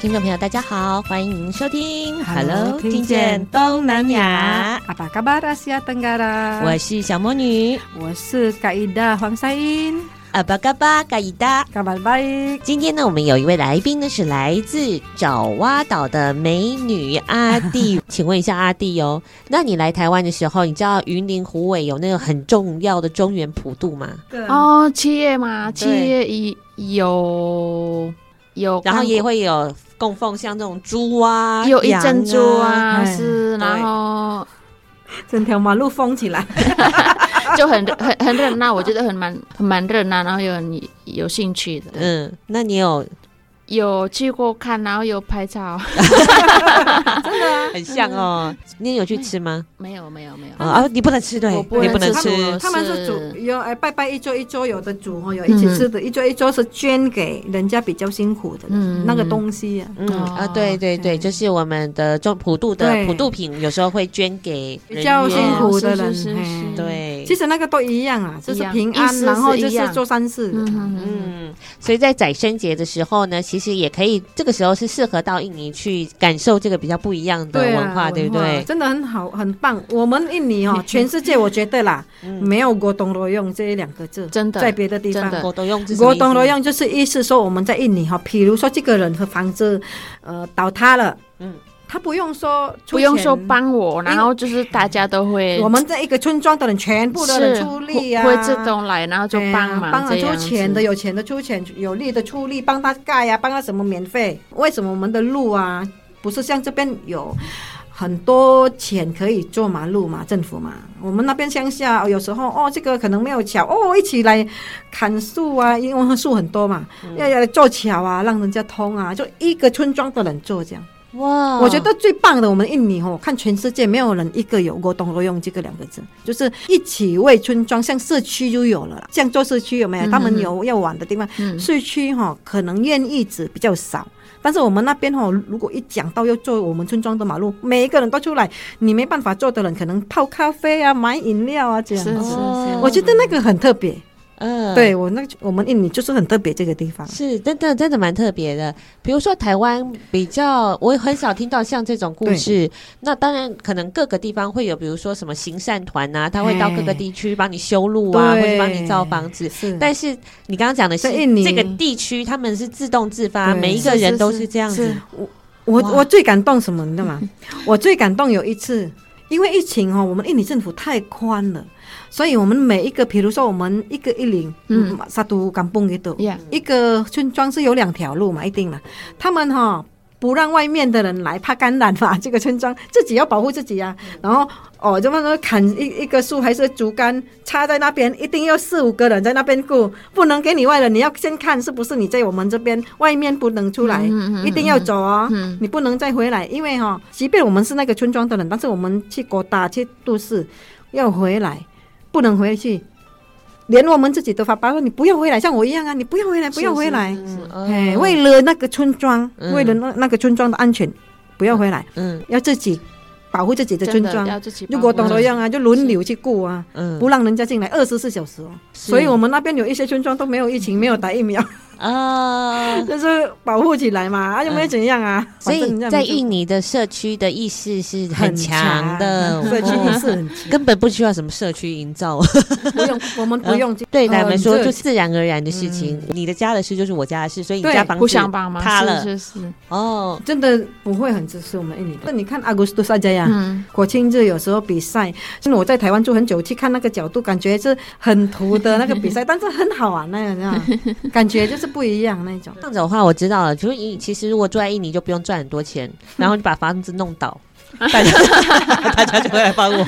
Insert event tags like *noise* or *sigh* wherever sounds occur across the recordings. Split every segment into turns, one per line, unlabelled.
听众朋友，大家好，欢迎您收听 Hello，听见东南亚。
Apa kabar Asia Tenggara？
我是小魔女，
我是卡伊达黄赛英。
Apa kabar 卡伊达？
卡巴拜。
今天呢，我们有一位来宾呢，是来自爪哇岛的美女阿弟。*laughs* 请问一下阿弟哦，那你来台湾的时候，你知道云林虎尾有那个很重要的中原普渡吗？
哦，七月嘛，七月一有有，
然后也会有。供奉像这种猪啊，
有一珍珠啊，
啊
是，然后 *laughs*
整条马路封起来，*laughs*
就很很很热闹，我觉得很蛮很蛮热闹，然后有你有兴趣的。
嗯，那你有？
有去过看，然后有拍照，*laughs*
真的啊，很像哦。你有去吃吗？
没有，没有，没有。
啊！你不能吃，对，
你不能吃。
他们是煮有哎，拜拜一桌一桌有的煮哦，有一起吃的，一桌一桌是捐给人家比较辛苦的那个东西啊。
嗯啊，对对对，就是我们的中普渡的普渡品，有时候会捐给
比较辛苦的人。
对，
其实那个都一样啊，就是平安，然后就是做善事。
嗯，所以在宰生节的时候呢，其实也可以，这个时候是适合到印尼去感受这个比较不一样的文化，对不对？
真的很好，很棒。我们印尼哦，全世界我觉得啦，没有 gotong royong 这两个字，
真的，
在别的地方
gotong royong
gotong royong 就是意思说我们在印尼哈，比如说这个人和房子呃倒塌了，嗯。他不用说，
不用说帮我，然后就是大家都会，
我们这一个村庄的人全部的人出力啊，
会自动来，然后就帮忙，
帮了出钱的，有钱的出钱，有力的出力，帮他盖呀，帮他什么免费？为什么我们的路啊，不是像这边有很多钱可以做马路嘛？政府嘛，我们那边乡下有时候哦，这个可能没有桥哦，一起来砍树啊，因为树很多嘛，要要做桥啊，让人家通啊，就一个村庄的人做这样。哇我觉得最棒的，我们印尼哦，看全世界没有人一个有过懂得用这个两个字，就是一起为村庄，像社区就有了啦。像做社区有没有？他们有要玩的地方，嗯、社区哈可能愿意值比较少，但是我们那边哈，如果一讲到要做我们村庄的马路，每一个人都出来，你没办法做的人，可能泡咖啡啊、买饮料啊这样。是是是，我觉得那个很特别。嗯，对我那我们印尼就是很特别这个地方，
是真的真的蛮特别的。比如说台湾比较，我很少听到像这种故事。那当然可能各个地方会有，比如说什么行善团啊，他会到各个地区帮你修路啊，或者帮你造房子。是，但是你刚刚讲的是这个地区，他们是自动自发，每一个人都是这样子。
我我我最感动什么，你知道吗？我最感动有一次，因为疫情哦，我们印尼政府太宽了。所以，我们每一个，比如说，我们一个一零，嗯，沙都港崩一都，一个村庄是有两条路嘛，一定嘛。他们哈不让外面的人来，怕感染嘛。这个村庄自己要保护自己呀、啊。然后哦，这么说砍一一个树还是竹竿插在那边，一定要四五个人在那边顾，不能给你外人。你要先看是不是你在我们这边，外面不能出来，一定要走哦。你不能再回来，因为哈，即便我们是那个村庄的人，但是我们去国大去都市要回来。不能回去，连我们自己都发包说：“你不要回来，像我一样啊！你不要回来，不要回来。”哎，为了那个村庄，为了那那个村庄的安全，不要回来。嗯，要自己保护自己的村庄。如果懂得样啊，就轮流去顾啊，不让人家进来二十四小时哦。所以我们那边有一些村庄都没有疫情，没有打疫苗。
啊，
就是保护起来嘛，啊，又没有怎样啊。
所以在印
尼
尼的社区的意识是很强的，*laughs*
社区意识很强，
根本不需要什么社区营造，
不用，我们 *laughs* 不用。
对他们说，就自然而然的事情。你的家的事就是我家的事，所以你家房子
互相帮忙，
塌了，
是是
哦，真的不会很支持我们印尼那。你看阿古斯都是这样，国庆日有时候比赛，真的我在台湾住很久，去看那个角度，感觉是很土的那个比赛，*laughs* 但是很好玩那样，感觉就是不一样那种。
这样子的话，我知道了，就是其实如果住在印尼就不用赚很多钱，*laughs* 然后你把房子弄倒。大家 *laughs* 大家就会来帮我，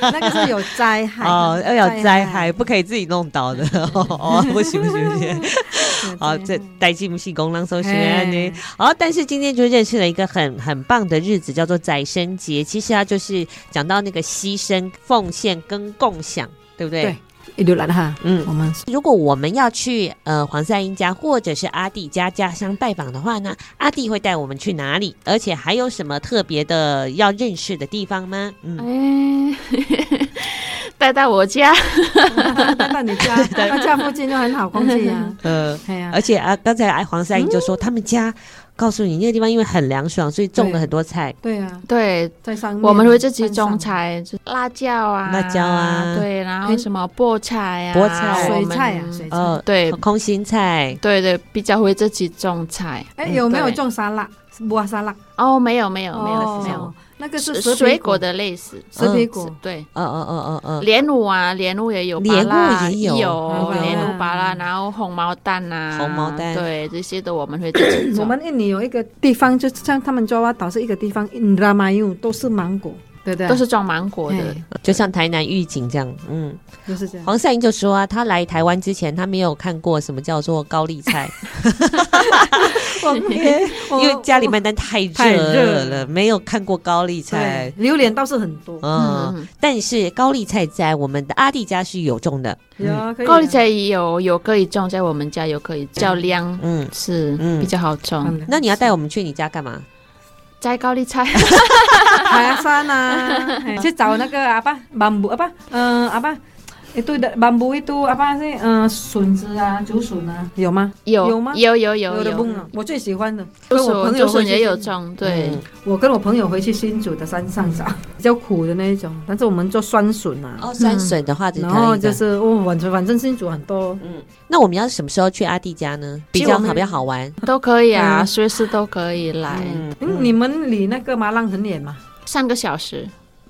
那个是有灾害
哦，要有灾害，不可以自己弄倒的哦，不行不行不行。*laughs* 好，这带进不是功能搜寻呢。好，但是今天就认识了一个很很棒的日子，叫做宰生节。其实它就是讲到那个牺牲、奉献跟共享，对不对？
对。一路来了哈，
嗯，我们如果我们要去呃黄赛英家或者是阿弟家家乡拜访的话呢，阿弟会带我们去哪里？而且还有什么特别的要认识的地方吗？
嗯，*laughs* 带到我家，*laughs*
带到你家，*laughs* 他家附近就很好空气啊。
呃，而且啊，刚才黄赛英就说他们家。告诉你那个地方因为很凉爽，所以种了很多菜。
对啊，
对，
在上面
我们会自己种菜，辣椒啊，
辣椒啊，
对，然后什么菠菜啊，
菠菜、
水菜啊，水菜，
对，
空心菜，
对对，比较会自己种菜。
哎，有没有种沙拉？木沙拉？
哦，没有，没有，没有，没有。
那个是
水果。的类似，
蛇皮果，
对，
嗯嗯嗯嗯嗯，
莲雾啊，莲雾也有，
莲雾也有，
有莲雾芭拉，然后红毛蛋呐，
红毛蛋，
对，这些都我们会自己种。
我们印尼有一个地方，就像他们爪哇岛是一个地方，Indramayu 都是芒果。对对，
都是种芒果的，
就像台南玉井这样，嗯，
就是这样。
黄赛英就说啊，他来台湾之前，他没有看过什么叫做高丽菜，*laughs* *laughs* 因为家里面但太热了，没有。看过高丽菜。
榴莲倒是很多，
嗯，但是高丽菜在我们的阿弟家是有种的，
有
高丽菜有有可以种，在我们家有可以叫量，嗯，是比较好种。
那你要带我们去你家干嘛？
摘高丽菜，*laughs*
爬山啊，*laughs* 去找那个阿爸芒布阿爸，嗯阿爸。Itu bambu itu apa sih？嗯，笋子啊，竹笋啊，有吗？
有
有吗？
有有有有。
我最喜欢的，
竹笋，竹笋也有种。对，
我跟我朋友回去新竹的山上找，比较苦的那一种。但是我们做酸笋啊。
哦，酸笋的话，
然后就是哦，反正反正新竹很多。
嗯，那我们要什么时候去阿弟家呢？比较好，比较好玩，
都可以啊，随时都可以来。
嗯，你们离那个马浪很远吗？
三个小时。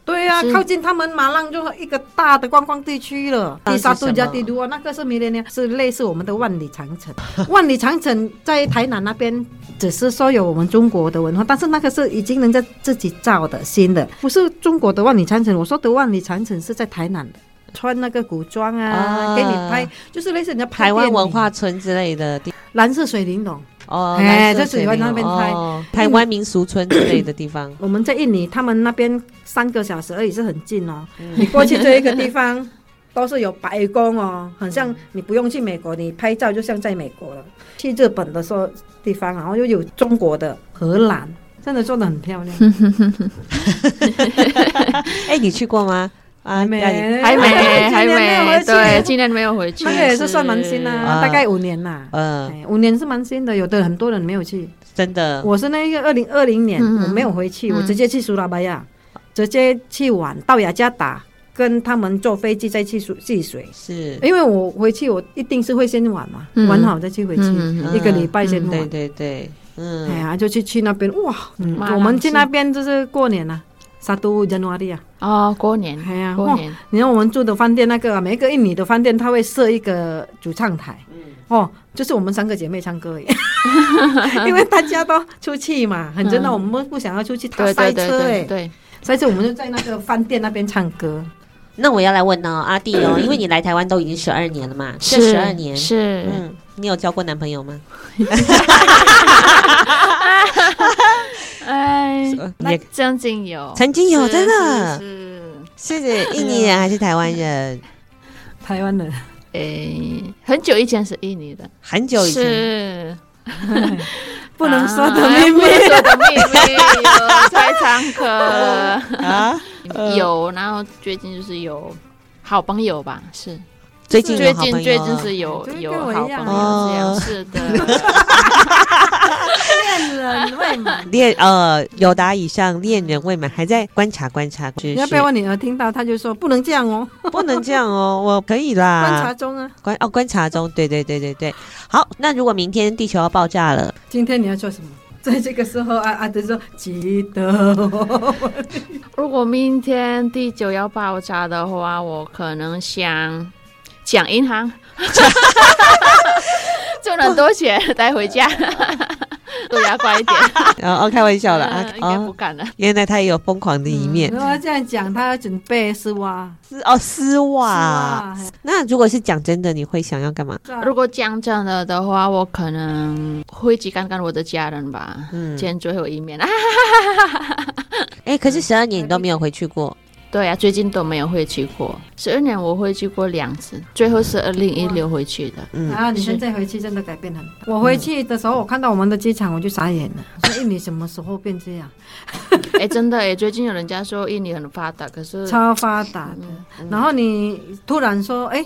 对呀，靠近他们马浪就一个大的观光地区了。*laughs* 第三度假地都啊，那个是米连尼，是类似我们的万里长城。*laughs* 万里长城在台南那边，只是说有我们中国的文化，但是那个是已经人家自己造的新的，不是中国的万里长城。我说的万里长城是在台南的，穿那个古装啊，给你拍，就是类似人家
台湾文化村之类的，
蓝色水玲珑。
哦，
哎，就喜欢那边拍
台湾民俗村之类的地方。
我们在印尼，他们那边三个小时而已，是很近哦。你过去这一个地方，都是有白宫哦，很像你不用去美国，你拍照就像在美国了。去日本的时候地方，然后又有中国的荷兰，真的做的很漂亮。*laughs* *laughs*
哎，你去过吗？
还没，
还没，还没，对，今年没有回去。
那个也是算蛮新的，大概五年啦。嗯，五年是蛮新的，有的很多人没有去。
真的，
我是那个二零二零年我没有回去，我直接去苏拉巴亚，直接去玩，到雅加达，跟他们坐飞机再去水戏水。
是，因
为我回去我一定是会先玩嘛，玩好再去回去，一个礼拜先玩。
对对对，嗯，
哎呀，就去去那边哇，我们去那边就是过年了。沙都加努阿利亚
哦，过年，
哎呀，过年。你看我们住的饭店，那个每一个印尼的饭店，他会设一个主唱台，哦，就是我们三个姐妹唱歌，*laughs* 因为大家都出去嘛，很真的，我们不想要出去，他塞车哎，对，所以我们就在那个饭店那边唱歌。
那我要来问哦，阿弟哦，因为你来台湾都已经十二年了嘛，这十二年。
是，
嗯，你有交过男朋友吗？
哎，也曾经有，
曾经有，真的。是是。印尼人还是台湾人？*laughs*
台湾人，
哎，很久以前是印尼的，
很久以前。
是。
不能说的 *laughs* 秘密，
说的秘密，有在唱歌啊，有，然后最近就是有好朋友吧，是
最近
最
有好朋友
近最近是有有
我一样
好朋友
哦
这样，是的，*laughs*
恋人未满。
恋呃有达以上，恋人未满，还在观察观察。是
你要被我女儿听到，她就说不能这样哦，*laughs*
不能这样哦，我可以
啦观察
啦。
中啊。
观哦观察中，对对对对对。好，那如果明天地球要爆炸了，
今天你要做什么？*laughs* 在这个时候，啊啊，就说记得我。
如果明天地球要爆炸的话，我可能想讲银行，*laughs* 赚很多钱带回家，对呀，乖一点。
哦哦，开玩笑了啊
嗯应该不
哦，
敢了。
原来他也有疯狂的一面。
如果这样讲，他要准备丝袜。
丝哦丝袜。
丝袜
那如果是讲真的，你会想要干嘛？
嘿
如果讲真的的话，我可能会去看看我的家人吧，
嗯
见最后一面啊。
哎，可是十二年你都没有回去过。
对呀、最近都没有回去过，十二年我回去过两次，最后是二零一六回去的。
嗯
然后你现在回去真的改变很大。我回去的时候，我看到我们的机场，我就傻眼了。说印尼什么时候变这样？*laughs*
哎，真的哎，最近有人家说印尼很发达，可是
超发达的。然后你突然说，哎，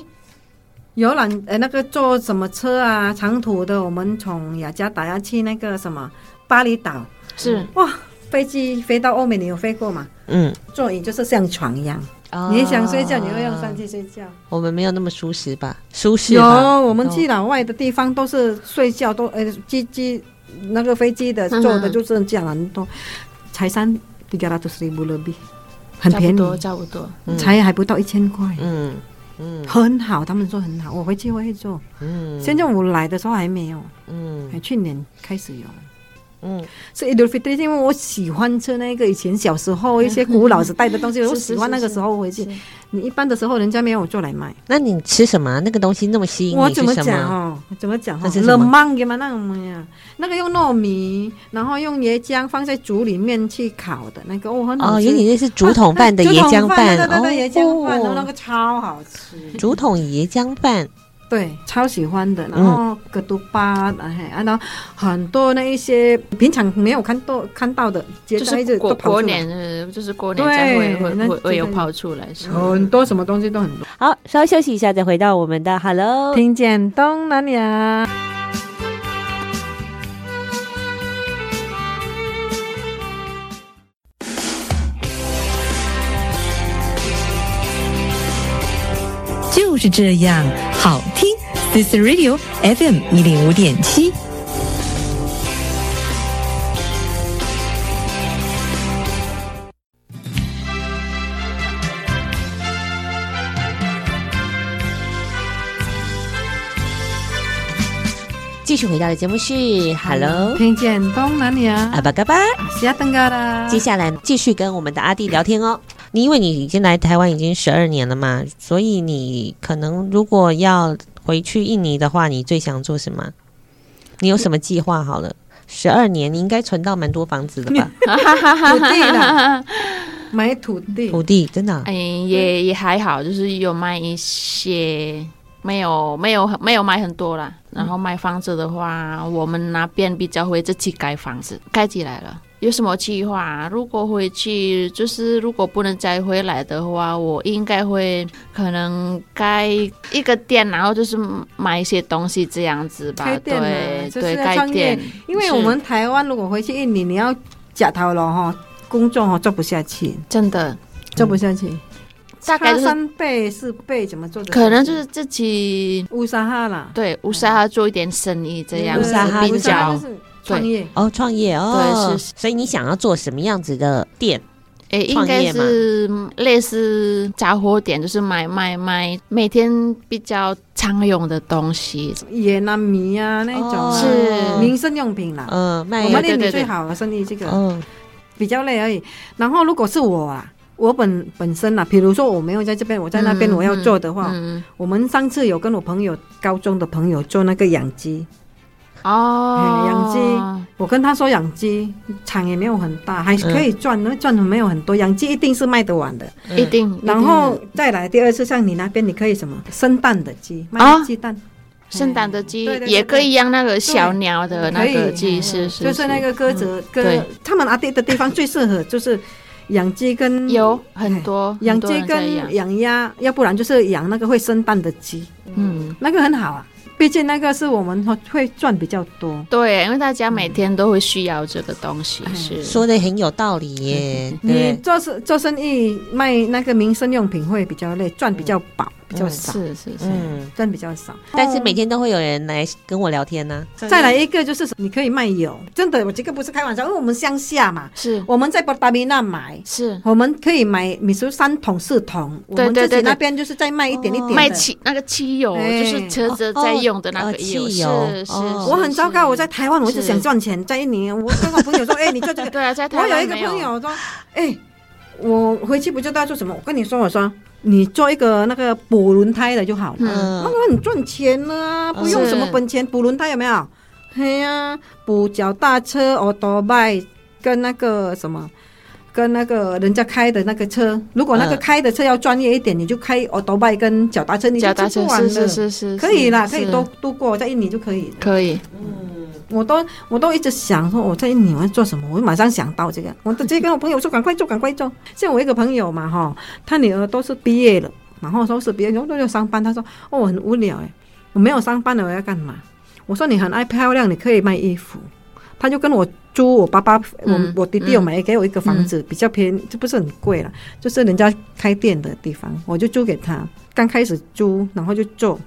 游览，呃，那个坐什么车啊？长途的，我们从雅加达要去那个什么巴厘岛，
是
哇，飞机飞到欧美，你有飞过吗？
嗯，
座椅就是像床一样，
哦
你想睡觉，你会用上去睡觉。
我们没有那么舒适吧？舒适
有，我们去老外的地方都是睡觉，都呃机机那个飞机的坐的就是这样很多，才三 tiga ratus ribu lebih，很
差不，多差不多。
嗯
才还不到一千块，
嗯嗯
很好，他们说很好，我回去我会做。
嗯，
现在我来的时候还没有，
嗯
哎去年开始有。
嗯，
是 Idul Fitri，因为我喜欢吃那个以前小时候一些古老时代的东西，我喜欢那个时候回去。你一般的时候人家没有做来卖，
那你吃什么？那个东西那么吸引你
我怎
么？
讲哦？怎么讲哦？
那是什么
lemang gimana namanya？那个用糯米，然后用椰浆放在煮里面去烤的那个，哦，
哦，
吃。
有点类似竹筒饭的椰浆饭，
对对对，椰浆饭，然后那
哦
个超好吃。
竹筒椰浆饭，
对，超喜欢的。然后格杜巴，然后很多那一些平常没有看到看到的，
就是
过过
年，呃就是过年才会
会
会会有
这个
跑出来。是
很多什么东西都很多。
好，稍微休息一下，再回到我们的 Hello。
听见东南亚。
就是这样，好听。This Radio FM 一零五点七。
继续回到的节目是 Hello
听见东南亚，
阿巴嘎巴。
西亚登嘎啦。
接下来继续跟我们的阿弟聊天哦。你因为你已经来台湾已经十二年了嘛，所以你可能如果要回去印尼的话，你最想做什么？你有什么计划？好了，十二年你应该存到蛮多房子的吧？*laughs*
土地啦，买土地。
土地真的啊、
哎，也也还好，就是有卖一些，没有没有没有买很多啦。然后买房子的话，我们那边比较会自己盖房子，盖起来了。有什么计划？如果回去，就是如果不能再回来的话，我应该会可能开一个店，然后就是买一些东西这样子吧。
开店
对对，
就是要创业
盖店。
因为我们台湾如果回去印尼，你要假头了哈，工作哈做不下去，
真的
做不下去。
大概就是
差三倍四倍怎么做的？
可能就是自己
乌沙哈啦，
对乌沙哈做一点生意这样子比较。
就是创业。
哦，创业哦，
对是
所以你想要做什么样子的店？诶，应
该是类似杂货店，就是买买买每天比较常用的东西。
盐啊米啊那种啊
是
民生用品啦。
嗯，卖
我们印尼
对对对
最好的生意这个
嗯
比较累而已。然后如果是我啊，我本本身啊，比如说我没有在这边，我在那边我要做的话，
嗯，
我们上次有跟我朋友高中的朋友做那个养鸡，
哦，
养鸡我跟他说养鸡场也没有很大，还是可以赚，那赚的没有很多，养鸡一定是卖得完的。
一定。
然后再来第二次，像你那边你可以什么生蛋的鸡，
啊
卖鸡蛋。
生蛋的
鸡
也可以养那个小鸟的那个鸡，是是，
就是那个鸽子，鸽
对，
他们阿弟的地方最适合就是养鸡跟
有很多
养鸡跟养鸭，要不然就是养那个会生蛋的鸡，嗯，那个很好啊。毕竟那个是我们会赚比较多，
对，因为大家每天都会需要这个东西，
嗯、
是
说的很有道理耶。
你做生做生意卖那个民生用品会比较累，赚比较饱。嗯比较少，
是是是，
嗯，赚比较少，
但是每天都会有人来跟我聊天呢。
再来一个就是你可以卖油，真的，我这个不是开玩笑，因为我们乡下嘛，
是。
我们在巴达米那买，
是。
我们可以买，比如说三桶四桶，我们自己那边就是再卖一点一点，
卖汽那个汽油，就是车子在用的那个汽油，是是。
我很糟糕，我在台湾，我一直想赚钱，在印尼，我跟我朋友说，*laughs* 哎，你做这个，
对啊，在台湾
我有一个朋友说，哎，我回去不知道做什么，我跟你说，我说。你做一个那个补轮胎的就好了，嗯、那个很赚钱啊，不用什么本钱，补轮胎有没有？嘿呀，补脚踏车、欧多拜跟那个什么，跟那个人家开的那个车，如果那个开的车要专业一点，你就开欧多拜跟脚踏车，你就做完了，
是是是，
可以啦，可以都度过在印尼就可以，
可以，
嗯。我都我都一直想说我在你们做什么，我就马上想到这个，我直接跟我朋友说赶快做赶快做。像我一个朋友嘛哈，他女儿都是毕业了，然后都是毕业，然后都要上班。他说哦，我很无聊哎，我没有上班了，我要干嘛？我说你很爱漂亮，你可以卖衣服。他就跟我租我爸爸，我我弟弟有买给我一个房子，比较便宜，就不是很贵了，就是人家开店的地方，我就租给他。刚开始租，然后就做。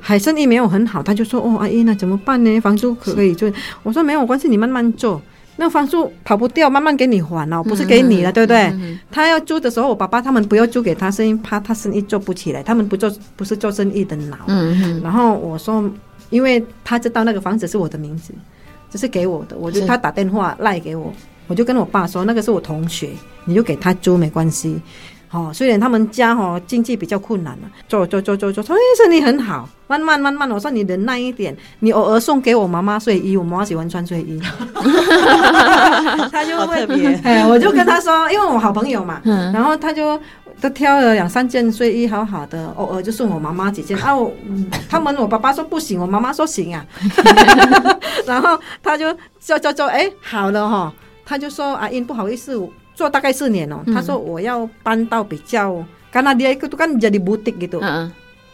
还生意没有很好，他就说：“哦，阿姨，那怎么办呢？房租可以就我说：“没有关系，你慢慢做，那房租跑不掉，慢慢给你还哦，不是给你了，嗯、对不对？”他要租的时候，我爸爸他们不要租给他，是因为怕他生意做不起来，他们不做不是做生意的脑。然后我说，因为他知道那个房子是我的名字，这是给我的，我就他打电话赖给我，我就跟我爸说，那个是我同学，你就给他租没关系。哦，虽然他们家哦经济比较困难嘛，做做做做做，哎，生意很好，慢慢慢慢，我说你忍耐一点，你偶尔送给我妈妈睡衣，我妈妈喜欢穿睡衣，*laughs* 他就会，哎，我就跟他说，因为我好朋友嘛，然后他就他挑了两三件睡衣，好好的，偶尔就送我妈妈几件。啊，我他们我爸爸说不行，我妈妈说行啊，*laughs* 然后他就叫叫叫，哎，好了哈，他就说阿英不好意思。做大概四年哦，他说我要搬到比较，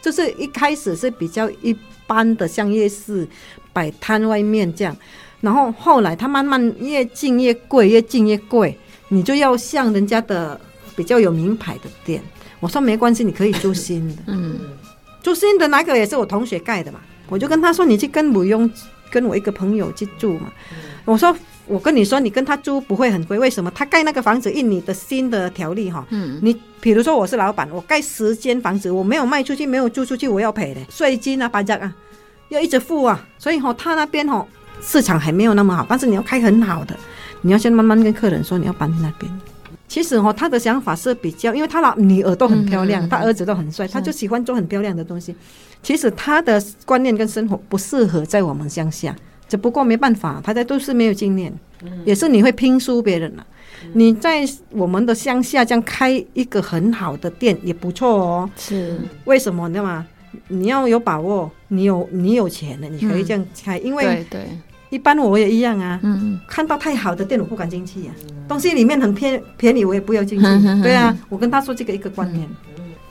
就是一开始是比较一般的，像夜市摆摊外面这样，然后后来他慢慢越进越贵，越进越贵，你就要像人家的比较有名牌的店。我说没关系，你可以租新的，*laughs* 嗯，租新的那个也是我同学盖的嘛，我就跟他说，你去跟不用跟我一个朋友去住嘛，我说。我跟你说，你跟他租不会很贵，为什么？他盖那个房子，印你的新的条例哈，嗯，你比如说我是老板，我盖十间房子，我没有卖出去，没有租出去，我要赔的，税金啊、搬家啊，要一直付啊。所以哈，他那边哈市场还没有那么好，但是你要开很好的，你要先慢慢跟客人说你要搬那边。其实哈，他的想法是比较，因为他老女儿都很漂亮，他儿子都很帅，他就喜欢做很漂亮的东西。其实他的观念跟生活不适合在我们乡下。只不过没办法，大家都是没有经验，也是你会拼输别人了。你在我们的乡下这样开一个很好的店也不错哦。是为什么？你知道吗？你要有把握，你有你有钱的，你可以这样开。因为对对，一般我也一样啊。嗯，看到太好的店我不敢进去啊。东西里面很便便宜我也不要进去。*laughs* 对啊，我跟他说这个一个观念。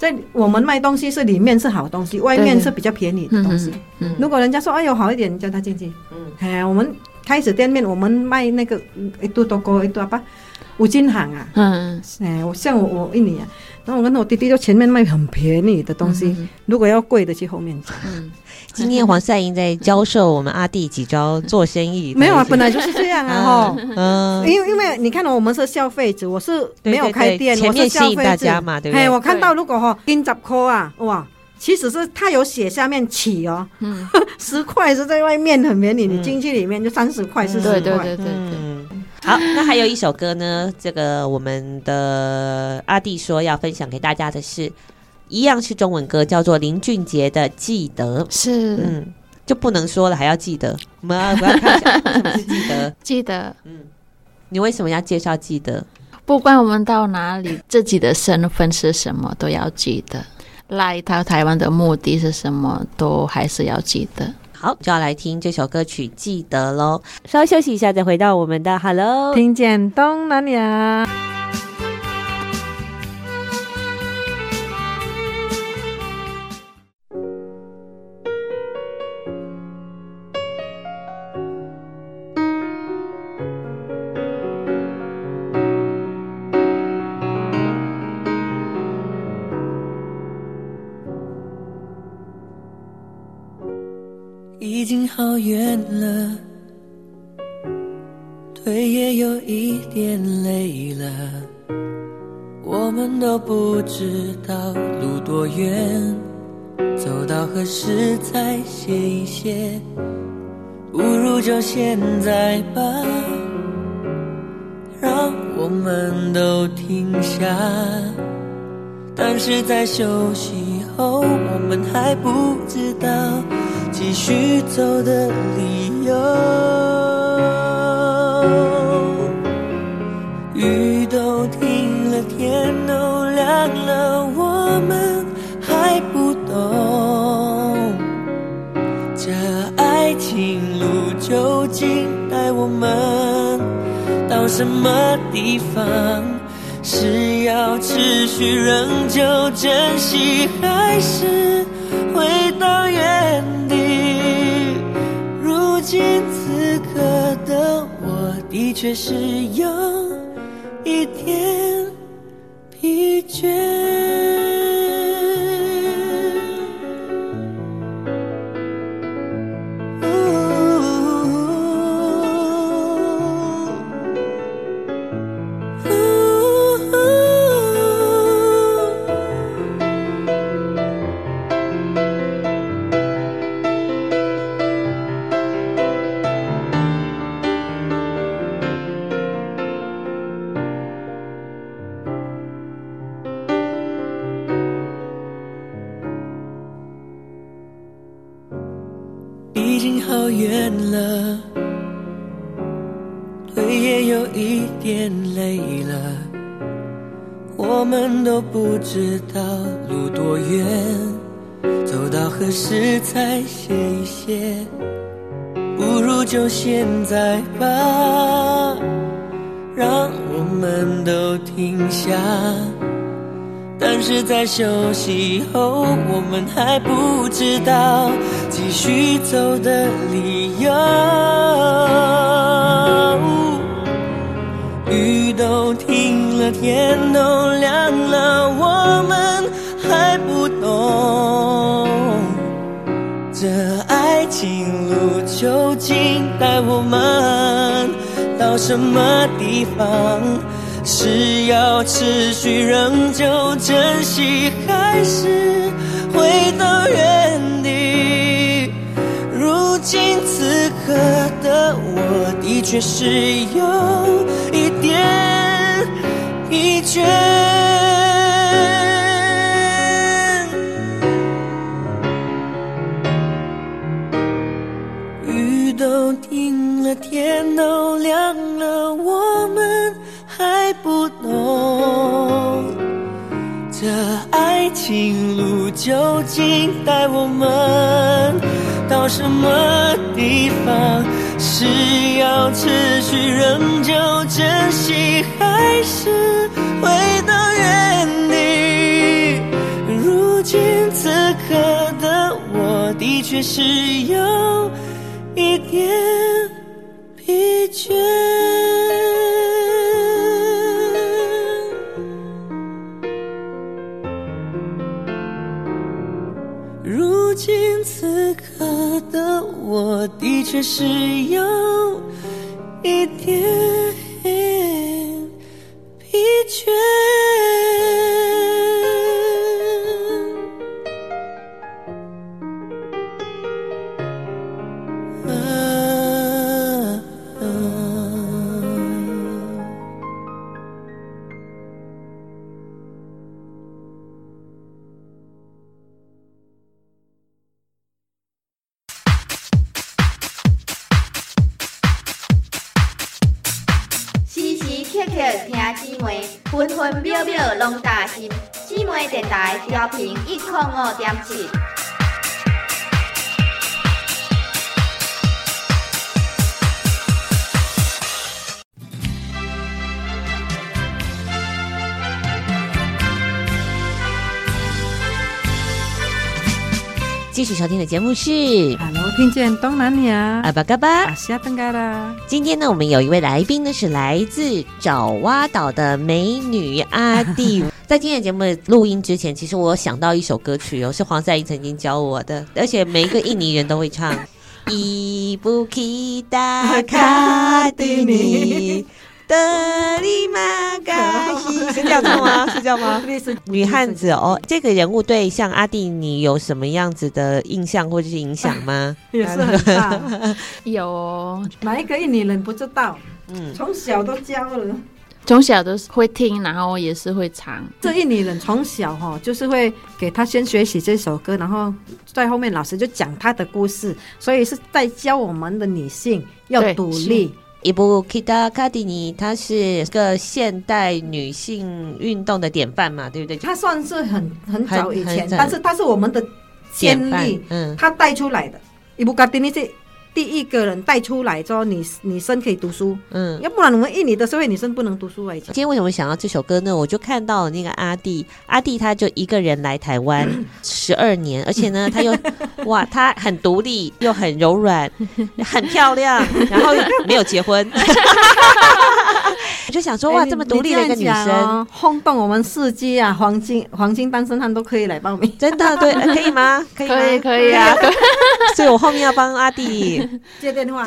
在我们卖东西是里面是好东西，外面是比较便宜的东西。如果人家说哎呦好一点，你叫他进去。哎，我们开始店面，我们卖那个一度多高一度吧，五金行啊。嗯哎，我像我我一年啊，然后我跟我弟弟就前面卖很便宜的东西，如果要贵的去后面。
今天黄赛英在教授我们阿弟几招做生意。
没有啊，本来就是这样啊哈。嗯，因为因为你看到我们是消费者，我是没有开店，我是消费者嘛，对不对？哎，我看到如果哈，金十块啊，哇，其实是他有写下面起哦，*laughs* 十块是在外面很便宜，你进去里面就三十块是十块。对对对对对。
好，那还有一首歌呢，这个我们的阿弟说要分享给大家的是。一样是中文歌，叫做林俊杰的《记得》，是，嗯，就不能说了，还要记得。我们要不要看一下什么 *laughs* 是记得？
记得，
嗯，你为什么要介绍记得？
不管我们到哪里，自己的身份是什么，都要记得。来到台湾的目的是什么，都还是要记得。
好，就要来听这首歌曲《记得》喽。稍休息一下，再回到我们的 Hello，
听见东南
亚。好远了，腿也有一点累了，我们都不知道路多远，走到何时才歇一歇？不如就现在吧，让我们都停下。但是在休息后，我们还不知道继续走的理由。雨都停了，天都亮了，我们还不懂这爱情路。究竟带我们到什么地方？是要持续仍旧珍惜，还是确是有一点疲倦。在休息后，我们还不知道继续走的理由。雨都停了，天都亮了，我们还不懂这爱情路究竟带我们到什么地方？是要持续仍旧珍惜，还是回到原地？如今此刻的我，的确是有。一点疲倦，这爱情路究竟带我们到什么地方？是要持续仍旧珍惜，还是回到原地？如今此刻的我，的确是有一点疲倦。只，是有一点疲倦。
听姐妹，分分秒秒拢担心，姊妹电台调频一零五点七。
继续收听的节目是《
Hello，听见东南亚》
阿巴嘎巴，
阿西亚登嘎啦。
今天呢，我们有一位来宾呢，是来自爪哇岛的美女阿弟。*laughs* 在今天节目录音之前，其实我有想到一首歌曲哦，是黄赛英曾经教我的，而且每一个印尼人都会唱。*laughs* 伊布基达卡蒂尼。德里玛嘎西 *laughs* 是这样子吗？是这样吗？女汉子哦，这个人物对像阿弟你有什么样子的印象或者是影响吗？*laughs*
也是很大，*laughs*
有
哪一个印尼人不知道？嗯，从小都教了，
从小都是会听，然后也是会唱。
这印尼人从小哈就是会给他先学习这首歌，然后在后面老师就讲他的故事，所以是在教我们的女性要独立。
伊布基达卡蒂尼，她是个现代女性运动的典范嘛，对不对？
她算是很很早以前，但是她是我们的先例，嗯，她带出来的。伊布卡蒂尼是。第一个人带出来说女女生可以读书，嗯，要不然我们印尼的社会女生不能读书啊。今
天为什么想到这首歌呢？我就看到了那个阿弟，阿弟他就一个人来台湾 *laughs* 十二年，而且呢，他又 *laughs* 哇，他很独立，又很柔软，很漂亮，然后没有结婚。*laughs* 我就想说哇，这么独立的一个女生，
轰动我们世界啊！黄金黄金单身汉都可以来报名，*laughs*
真的对，可以吗？
可以可以可以啊！*laughs*
所以我后面要帮阿弟。*laughs*
接电话，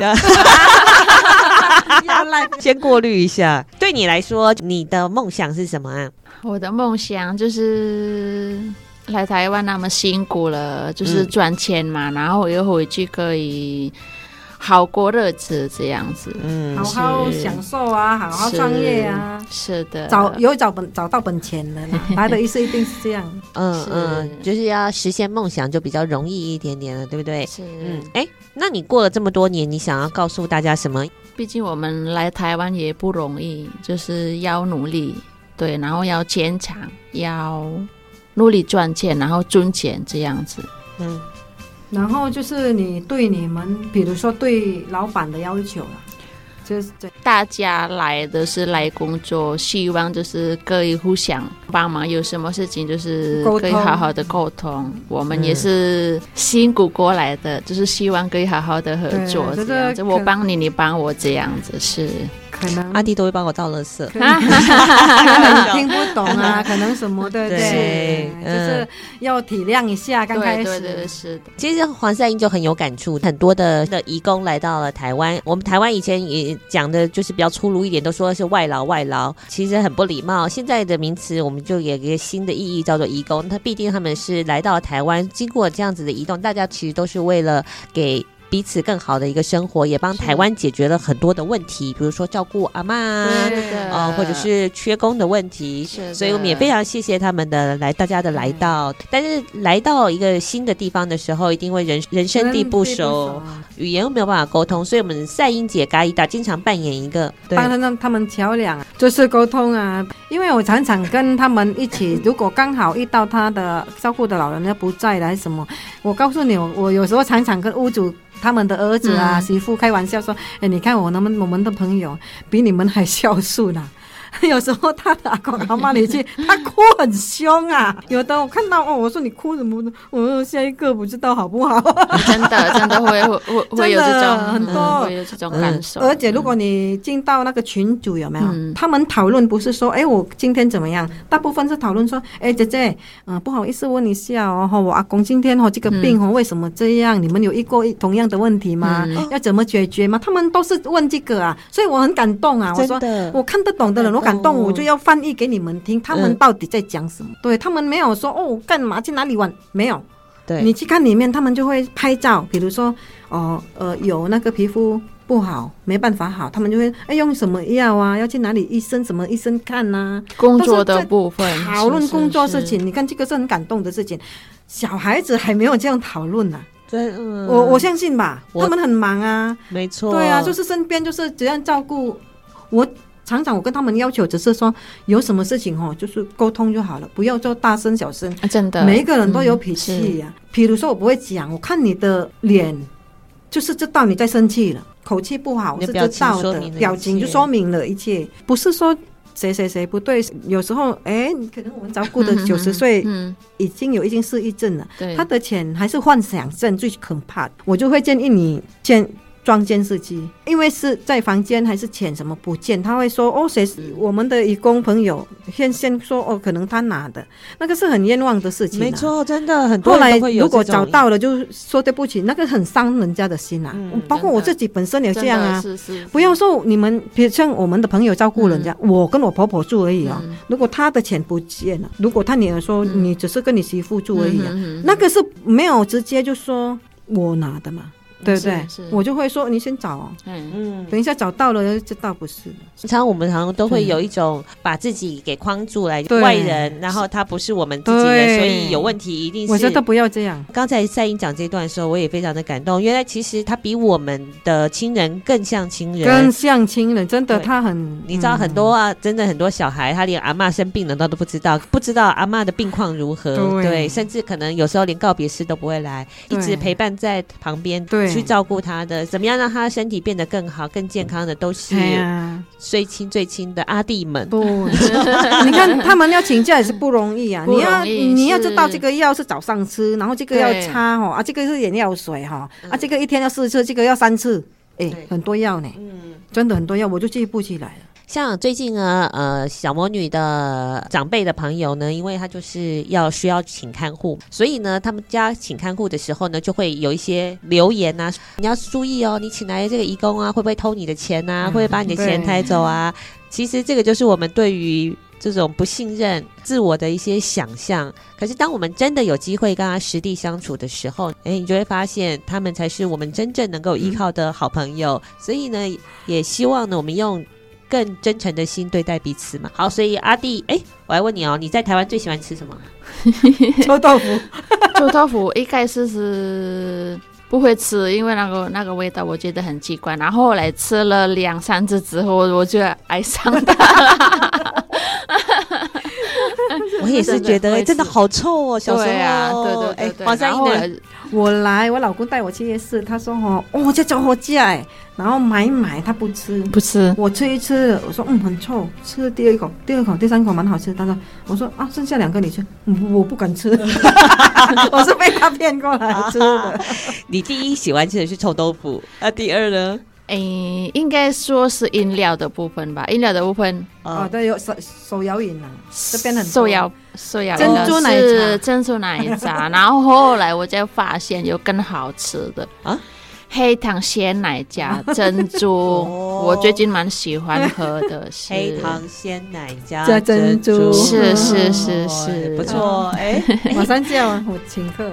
先过滤一下。对你来说，你的梦想是什么啊？
我的梦想就是来台湾那么辛苦了，就是赚钱嘛，嗯、然后又回去可以。好过日子这样子，
嗯，好好享受啊，好好创业啊，
是的，
找有找本找到本钱了，*laughs* 来的意思一定是这样，
嗯嗯，就是要实现梦想就比较容易一点点了，对不对？
是，
嗯，哎，那你过了这么多年，你想要告诉大家什么？
毕竟我们来台湾也不容易，就是要努力，对，然后要坚强，要努力赚钱，然后赚钱这样子，嗯。
然后就是你对你们，比如说对老板的要求啊，就是
大家来的是来工作，希望就是可以互相帮忙，有什么事情就是可以好好的沟通。我们也是辛苦过来的，就是希望可以好好的合作这样子。我帮你，你帮我这样子是。
可能
阿弟都会帮我倒垃圾，可 *laughs*
能 *laughs* 听不懂啊，*laughs* 可能什么对对，对就是要体谅一下。刚开始
是的，
其实黄赛英就很有感触，很多的的移工来到了台湾，我们台湾以前也讲的就是比较粗鲁一点，都说是外劳外劳，其实很不礼貌。现在的名词我们就有一个新的意义，叫做移工。他必定他们是来到台湾，经过这样子的移动，大家其实都是为了给。彼此更好的一个生活，也帮台湾解决了很多的问题，比如说照顾阿妈啊，呃，或者是缺工的问题。是，所以我们也非常谢谢他们的来，大家的来到。但是来到一个新的地方的时候，一定会人人生地不熟，语言又没有办法沟通，所以我们赛英姐嘎伊达经常扮演一个
帮他们他们桥梁，就是沟通啊。因为我常常跟他们一起，如果刚好遇到他的照顾的老人家不在了，还是什么，我告诉你，我我有时候常常跟屋主。他们的儿子啊，媳妇开玩笑说：“哎，你看我那么我们的朋友比你们还孝顺呢。” *laughs* 有时候他的阿公阿妈你去，他哭很凶啊。*laughs* 有的我看到哦，我说你哭什么呢？我说下一个不知道好不好？
真的 *laughs* 真的会会会会有这种很多会有这种感受。
而且如果你进到那个群组有没有？他们讨论不是说哎我今天怎么样？大部分是讨论说哎姐姐，嗯不好意思问一下哦，我阿公今天哦这个病哦为什么这样？你们有遇过同样的问题吗？要怎么解决吗？他们都是问这个啊，所以我很感动啊。我说我看得懂的人。我感动，我就要翻译给你们听，他们到底在讲什么？嗯、对他们没有说哦，干嘛去哪里玩？没有。对，你去看里面，他们就会拍照，比如说哦呃有那个皮肤不好，没办法好，他们就会哎用什么药啊？要去哪里医生？什么医生看呐、啊？
工作的部分
讨论工作事情，你看这个是很感动的事情。小孩子还没有这样讨论呢。对，嗯、我我相信吧，他们很忙啊，
没错。
对啊，就是身边就是怎样照顾我。常常我跟他们要求只是说，有什么事情哦，就是沟通就好了，不要做大声小声。
真的，
每一个人都有脾气呀。比如说我不会讲，我看你的脸，就是知道你在生气了，口气不好是知道的，表情就说明了一切。不是说谁谁谁不对，有时候哎，可能我们照顾的 *laughs* 九十岁，已经有一经失忆症了，他的钱还是幻想症最可怕。我就会建议你先。装监视器，因为是在房间还是钱什么不见，他会说哦，谁是我们的义工朋友先先说哦，可能他拿的，那个是很冤枉的事情、啊。
没错，真的很多
后来如果找到了，就说对不起，那个很伤人家的心啊。嗯、包括我自己本身也这样啊。是是，不要说你们，比如像我们的朋友照顾人家，嗯、我跟我婆婆住而已啊。嗯、如果他的钱不见了，如果他女儿说你只是跟你媳妇住而已啊，嗯、那个是没有直接就说我拿的嘛。对不对？我就会说你先找哦，嗯嗯，等一下找到了就倒不是。
常常我们好像都会有一种把自己给框住来，外人，然后他不是我们自己的，所以有问题一定是。
我觉得不要这样。
刚才赛英讲这段的时候，我也非常的感动。原来其实他比我们的亲人更像亲人，
更像亲人。真的，他很，
你知道很多啊，真的很多小孩，他连阿嬷生病了他都不知道，不知道阿嬷的病况如何，对，甚至可能有时候连告别式都不会来，一直陪伴在旁边，对。去照顾他的，怎么样让他身体变得更好、更健康的，都是最亲最亲的阿弟们。不，*laughs*
你看他们要请假也是不容易啊！你要你要知道这个药是早上吃，然后这个要擦哦啊，这个是眼药水哈啊，这个一天要四次，这个要三次，哎，很多药呢，嗯，真的很多药，我就记不起来了。
像最近呢，呃，小魔女的长辈的朋友呢，因为他就是要需要请看护，所以呢，他们家请看护的时候呢，就会有一些留言啊，你要注意哦，你请来的这个义工啊，会不会偷你的钱啊？会不会把你的钱抬走啊？其实这个就是我们对于这种不信任、自我的一些想象。可是当我们真的有机会跟他实地相处的时候，哎，你就会发现他们才是我们真正能够依靠的好朋友。嗯、所以呢，也希望呢，我们用。更真诚的心对待彼此嘛。好，所以阿弟，哎，我来问你哦，你在台湾最喜欢吃什么？*laughs*
臭豆腐。*laughs*
臭豆腐一开始是不会吃，因为那个那个味道我觉得很奇怪。然后后来吃了两三次之后，我就爱上它。*laughs*
我也是觉得，哎，真的好臭哦，小时候。对啊，对对对对。然后
我来，我老公带我去夜市，他说：“哦，哦，这叫好价哎。”然后买买，他不吃，
不吃。
我吃一吃，我说：“嗯，很臭。”吃了第二口，第二口，第三口蛮好吃。他说：“我说啊，剩下两个你吃。”我不敢吃，*laughs* *laughs* 我是被他骗过来吃的。*laughs*
你第一喜欢吃的是臭豆腐，那第二呢？
诶，应该说是饮料的部分吧。饮料的部分，
哦，都，有手手摇饮啊，这边很
手摇手摇
珍珠奶茶，
珍珠奶茶。然后后来我就发现有更好吃的啊。黑糖鲜奶加 *laughs* 珍珠，我最近蛮喜欢喝的是
黑糖鲜奶加珍珠，
是是是是，
不错哎，*laughs*
马上叫啊，我请客，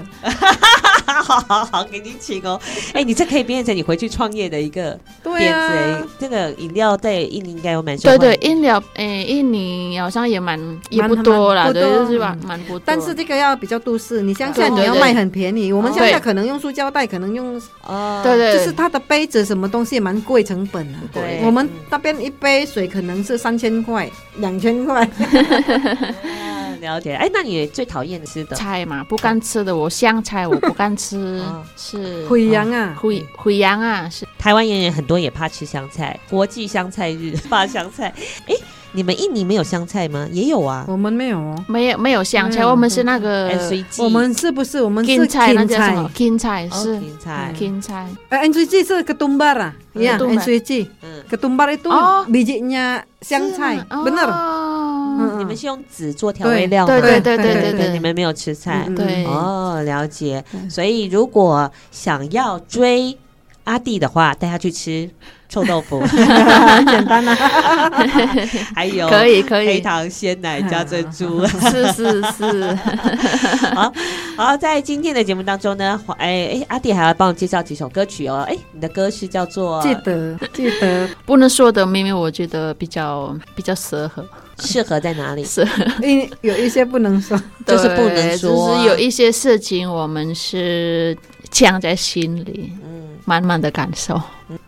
好 *laughs* 好好，给你请哦。哎，你这可以变成你回去创业的一个点子。这个饮料在印尼应该有蛮
对对，饮料哎，印尼好像也蛮也不多啦，对是吧？蛮不多，
但是这个要比较都市，你乡下你要卖很便宜，我们乡下可能用塑胶袋，可能用哦。对对，就是它的杯子什么东西也蛮贵，成本啊。对，我们那边一杯水可能是三千块、两千块。*laughs*
了解。哎，那你最讨厌吃的
菜嘛？不敢吃的，我香菜我不敢吃。*laughs* 是
灰羊啊，
灰灰羊啊，是
台湾人也很多也怕吃香菜，国际香菜日 *laughs* 怕香菜。哎。你们印尼没有香菜吗？也有啊，
我们没有哦，
没有没有香菜，我们是那个，
我们是不是？我们是芹菜？
那叫什么？芹菜是。
芹菜，
芹菜。
呃，NCG 是 ketumbar 啊，一样，NCG，ketumbar itu bijinya 香菜，benar。
你们是用籽做调味料，
对对对对对对，
你们没有吃菜，
对，
哦，了解。所以如果想要追阿弟的话，带他去吃。臭豆腐。*laughs* 很
简单啊，*laughs*
还有
可以可以。
黑糖鲜奶加珍珠，
是 *laughs* 是是，
好好在今天的节目当中呢，哎哎阿弟还要帮我介绍几首歌曲哦，哎你的歌是叫做
记得记得。
不能说的秘密，我觉得比较比较适合，
适合在哪里？
是
因有一些不能说，
就是不能说，
就是有一些事情我们是藏在心里，嗯，慢慢的感受。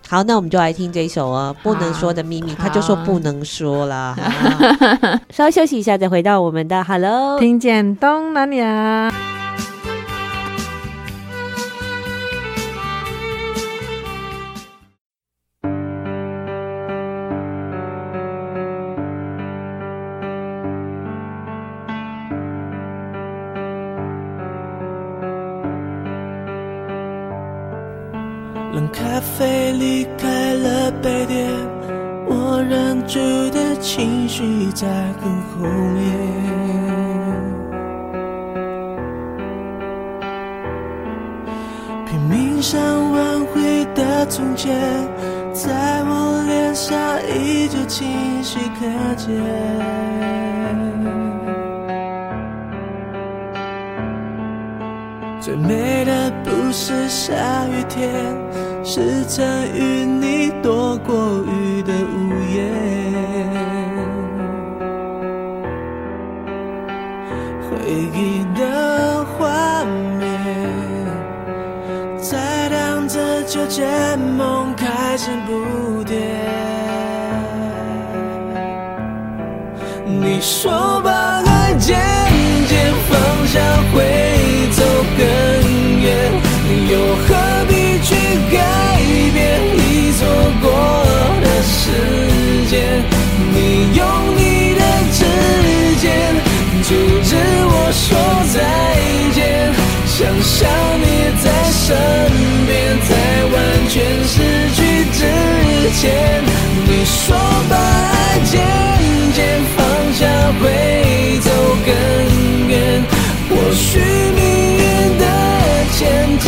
好，那我们就来听这一首哦，不能说的秘密，他就说不能说了。*laughs* 稍微休息一下，再回到我们的 Hello，
听见东南
亚。开了杯垫，我忍住的情绪在很后面。拼命想挽回的从前，在我脸上依旧清晰可见。最美的不是下雨天，是曾与你躲过雨的午夜。回忆的画面，在荡着秋千，梦开始不甜。你说把爱渐渐放下会走更远，又何去改变已错过的时间？你用你的指尖阻止我说再见，想象你在身边，在完全失去之前，你说把爱渐渐放下会走更远，或许命运的牵制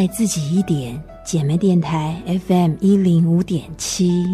爱自己一点，姐妹电台 FM 一零五点七。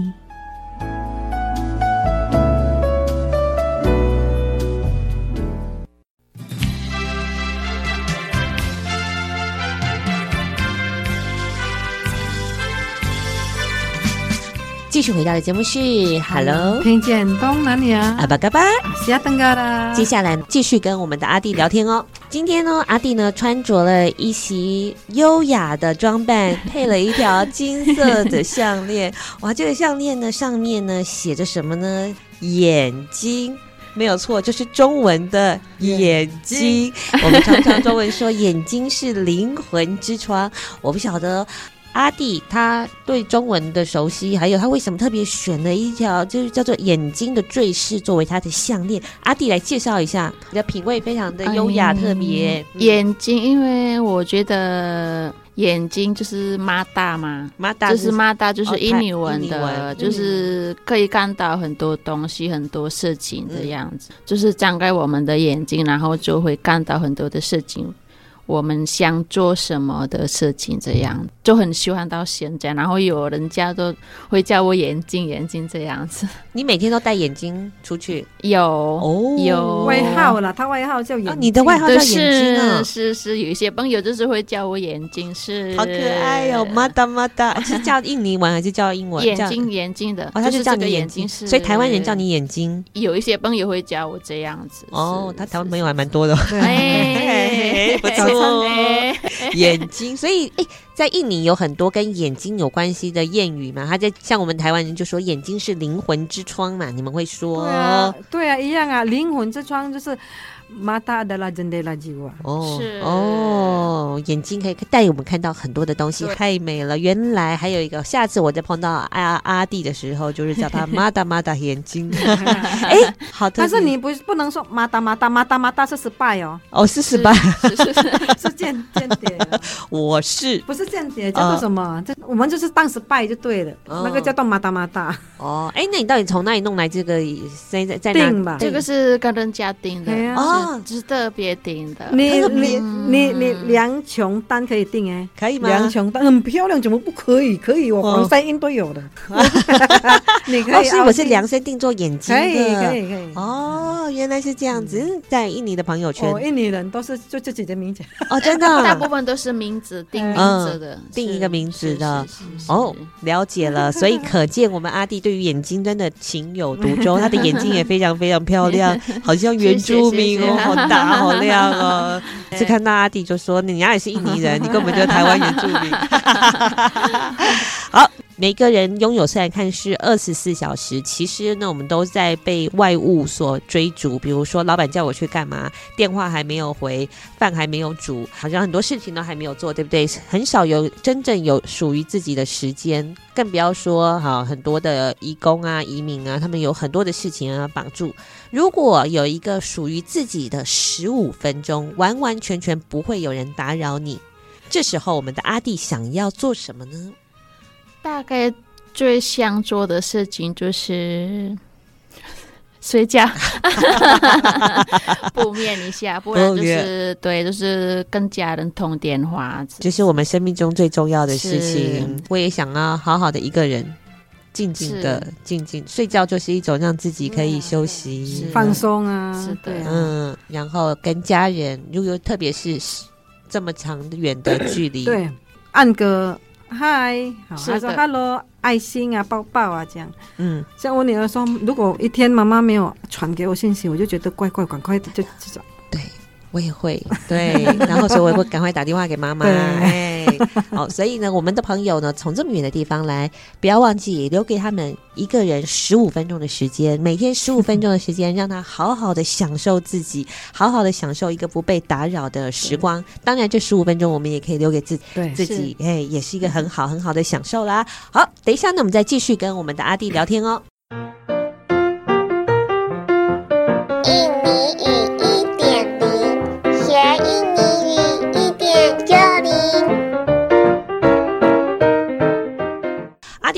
继续回到的节目是 Hello，
听见东南亚，
阿巴嘎巴，
西亚登嘎啦。
接下来继续跟我们的阿弟聊天哦。今天呢，阿弟呢穿着了一袭优雅的装扮，*laughs* 配了一条金色的项链。哇，这个项链呢上面呢写着什么呢？眼睛，没有错，就是中文的眼睛。我们常常中文说眼睛是灵魂之窗。我不晓得。阿弟他对中文的熟悉，还有他为什么特别选了一条就是叫做眼睛的坠饰作为他的项链？阿弟来介绍一下，你的品味非常的优雅特别。
嗯、眼睛，因为我觉得眼睛就是妈大嘛，妈大就是妈大，就是英语文的，就是可以看到很多东西、很多事情的样子，嗯、就是张开我们的眼睛，然后就会看到很多的事情。我们想做什么的事情，这样就很喜欢到现在。然后有人家都会叫我眼镜，眼镜这样子。
你每天都戴眼镜出去？
有哦，有
外号了，他外号叫眼睛。
你的外号叫眼睛啊？
是是，有一些朋友就是会叫我眼睛，是
好可爱哟，马达马达，*laughs* 是叫印尼文还是叫英文？
眼睛眼睛的，
哦，他就叫你眼睛，是。所以台湾人叫你眼睛。
有一些朋友会叫我这样子。
哦，他台湾朋友还蛮多的。
哎，*laughs* 不错。
眼睛，所以哎、欸，在印尼有很多跟眼睛有关系的谚语嘛。他在像我们台湾人就说眼睛是灵魂之窗嘛，你们会说？
对啊，对啊，一样啊，灵魂之窗就是。Mata adalah jendela jiwa
哦哦，眼睛可以带我们看到很多的东西，太美了。原来还有一个，下次我再碰到阿阿弟的时候，就是叫他 *laughs* Mata Mata 眼睛。*laughs* 哎，好的。
但是你不不能说 Mata Mata Mata Mata 是 spy 哦，
哦是 spy，
是是 *laughs* 是间间谍。
我是
不是间谍？叫做什么？这我们就是当 spy 就对了，那个叫做 Mata Mata。
哦，哎，那你到底从哪里弄来这个？在在在哪？
这个是跟人家订的
啊。
哦，是特别订的。
你你 *laughs* 你你梁琼丹可以订哎，
可以吗？
梁琼丹很漂亮，怎么不可以？可以，我黄山印都有的。*laughs* *laughs*
你可以，所以我是量身定做眼睛的，
可以可以可以。
哦，原来是这样子，在印尼的朋友圈，
印尼人都是就自己的名字。
哦，真的，
大部分都是名字定名字的，
定一个名字的。哦，了解了，所以可见我们阿弟对于眼睛真的情有独钟，他的眼睛也非常非常漂亮，好像原住民好大好亮哦！*laughs* 是看到阿弟就说：“你家也是印尼人，你根本就是台湾原住民。*laughs* ”好，每个人拥有虽然看是二十四小时，其实呢，我们都在被外物所追逐。比如说，老板叫我去干嘛，电话还没有回，饭还没有煮，好像很多事情都还没有做，对不对？很少有真正有属于自己的时间，更不要说哈，很多的移工啊、移民啊，他们有很多的事情啊绑住。如果有一个属于自己的十五分钟，完完全全不会有人打扰你，这时候我们的阿弟想要做什么呢？
大概最想做的事情就是睡觉，*laughs* 不眠 *laughs* 一下，不然就是对，就是跟家人通电话，
就是我们生命中最重要的事情。我也想要好好的一个人。静静的，静静睡觉就是一种让自己可以休息、
放松啊，
是的，
嗯，然后跟家人，如果特别是这么长远的距离，
对，按个嗨，好，他说 hello，爱心啊，抱抱啊，这样，嗯，像我女儿说，如果一天妈妈没有传给我信息，我就觉得怪怪，赶快就这种，
对。我也会对，然后所以我也会赶快打电话给妈妈。好，所以呢，我们的朋友呢，从这么远的地方来，不要忘记留给他们一个人十五分钟的时间，每天十五分钟的时间，让他好好的享受自己，好好的享受一个不被打扰的时光。当然，这十五分钟我们也可以留给自对自己，哎，也是一个很好很好的享受啦。好，等一下呢，我们再继续跟我们的阿弟聊天哦。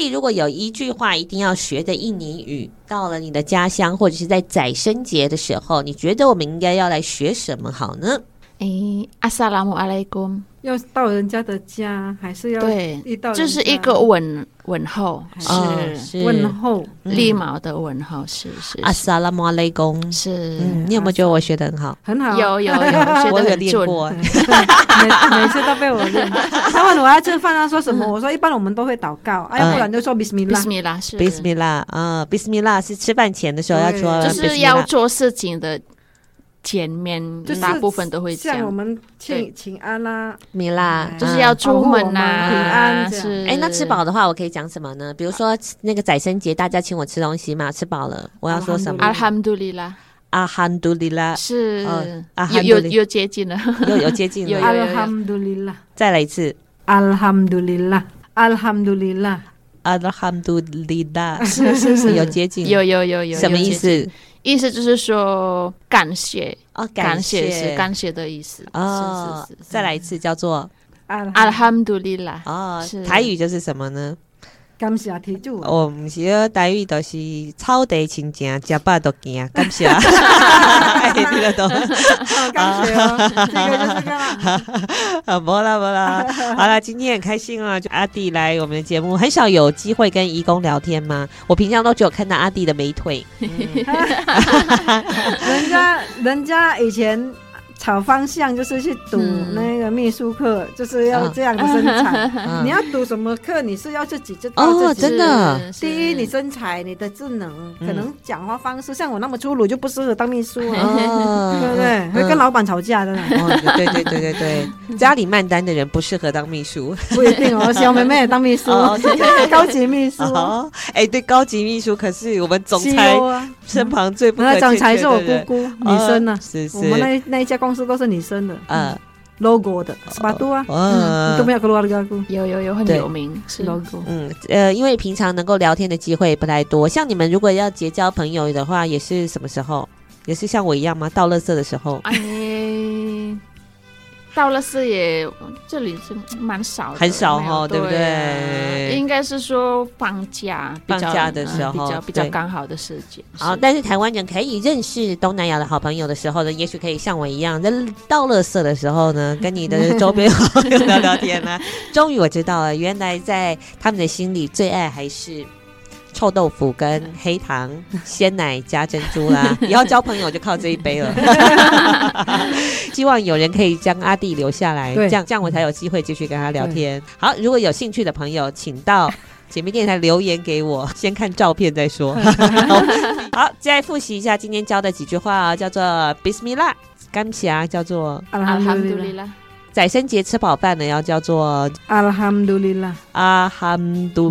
如果有一句话一定要学的印尼语，到了你的家乡或者是在宰牲节的时候，你觉得我们应该要来学什么好呢？
诶，阿萨拉姆阿莱公，
要到人家的家，还是要对
就是一个问问候，是
哦是。
问候，
礼貌的问候，是是
阿萨拉姆阿雷公，
是，
嗯，你有没有觉得我学的很好？
很好，
有有有，*laughs* 学
我有
得很。
练过，*laughs*
每每次都被我练。他问我要吃饭，他说什么？我说一般我们都会祷告，哎，要不然就说 Bismillah。
Bismillah 是。
Bismillah 啊，Bismillah 是吃饭前的时候要说，
就是要做事情的前面，
就是
大部分都会
像我，们
请
请安啦，
米拉，
就是要出门
保护我们
呐，
平安这样。
是。
哎，那吃饱的话，我可以讲什么呢？比如说那个宰生节，大家请我吃东西嘛，吃饱了，我要说什么？
阿罕杜里拉
阿罕杜里拉，
是。
哦阿
有
罕杜里
有有接近了，
有有接近了，*laughs*
Alhamdulillah，
再来一次
，Alhamdulillah，Alhamdulillah，
阿罕杜里拉，*laughs*
是是是
有接近，
有有有有
什么意？思？
意思就是说感谢，
哦，
感谢感谢的意思。
哦
是是，是。
再来一次，叫做
阿罕杜里拉，
哦
是，
台语就是什么呢？
感谢天主。
哦，不是，台语都是草地亲情，食饱都惊，感谢。*laughs* 哎，听得懂？
哦感谢哦，这个就是这个啦。*laughs*
啊，没啦没啦，好啦，今天很开心啊！就阿弟来我们的节目，很少有机会跟义工聊天吗？我平常都只有看到阿弟的美腿。*laughs*
人家人家以前炒方向就是去赌
嗯
那个秘书课，就是要这样的身材。
嗯
你要赌什么课？你是要自己就
哦
靠自己。
真的
第一，你身材、你的智能，
嗯
可能讲话方式，像我那么粗鲁，就不适合当秘书啊，
哦 *laughs*
对不对？会跟老板吵架的呢，
哦，对对对对对，*laughs* 家里曼丹的人不适合当秘书。
不一定哦。小妹妹也当秘书
哦对对，*laughs*
高级秘书，
哦，哎，对，高级秘书可是我们总裁。*laughs* 身旁最不可
那总
欠
裁是我姑姑，女生呢
哦。是是，
我们那那一家公司都是女生的
呃
，logo 的，斯巴杜啊，嗯。都没有 logo
有有有很有名，是。
logo。
嗯呃，因为平常能够聊天的机会不太多，像你们如果要结交朋友的话，也是什么时候？也是像我一样吗？到垃圾的时候，
哎，到了四也，这里是蛮少的，
很少
哈
哦对不
啊
对
应该是说放假
放假的时候
嗯比较比
较
刚好的时间。
好，但是台湾人可以认识东南亚的好朋友的时候呢，也许可以像我一样，在到乐色的时候呢，*laughs* 跟你的周边好友聊聊天呢。终于我知道了，原来在他们的心里最爱还是。臭豆腐跟黑糖鲜奶加珍珠啦，*laughs* 以后交朋友就靠这一杯了。*laughs* 希望有人可以将阿弟留下来，这
对
样这样我才有机会继续跟他聊天。好，如果有兴趣的朋友，请到姐妹电台留言给我，先看照片再说。*laughs* 好，再复习一下今天教的几句话啊，叫做 Bismillah，感谢，叫做
阿哈姆杜
Alhamdulillah，
里拉，
宰生节吃饱饭呢，要叫做
Alhamdulillah，
阿哈姆杜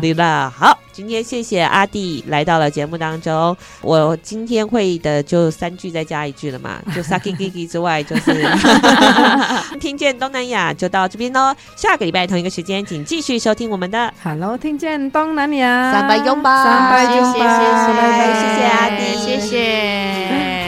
里拉。好，今天谢谢阿弟来到了节目当中。我今天会的就三句再加一句了嘛，*laughs* 就 Saki Gigi 之外，就是 *laughs* 听见东南亚就到这边喽。下个礼拜同一个时间，请继续收听我们的。
Hello，听见东南亚，
三百拥抱
三百拥抱，
谢谢谢谢
拜拜
谢谢阿弟
谢谢。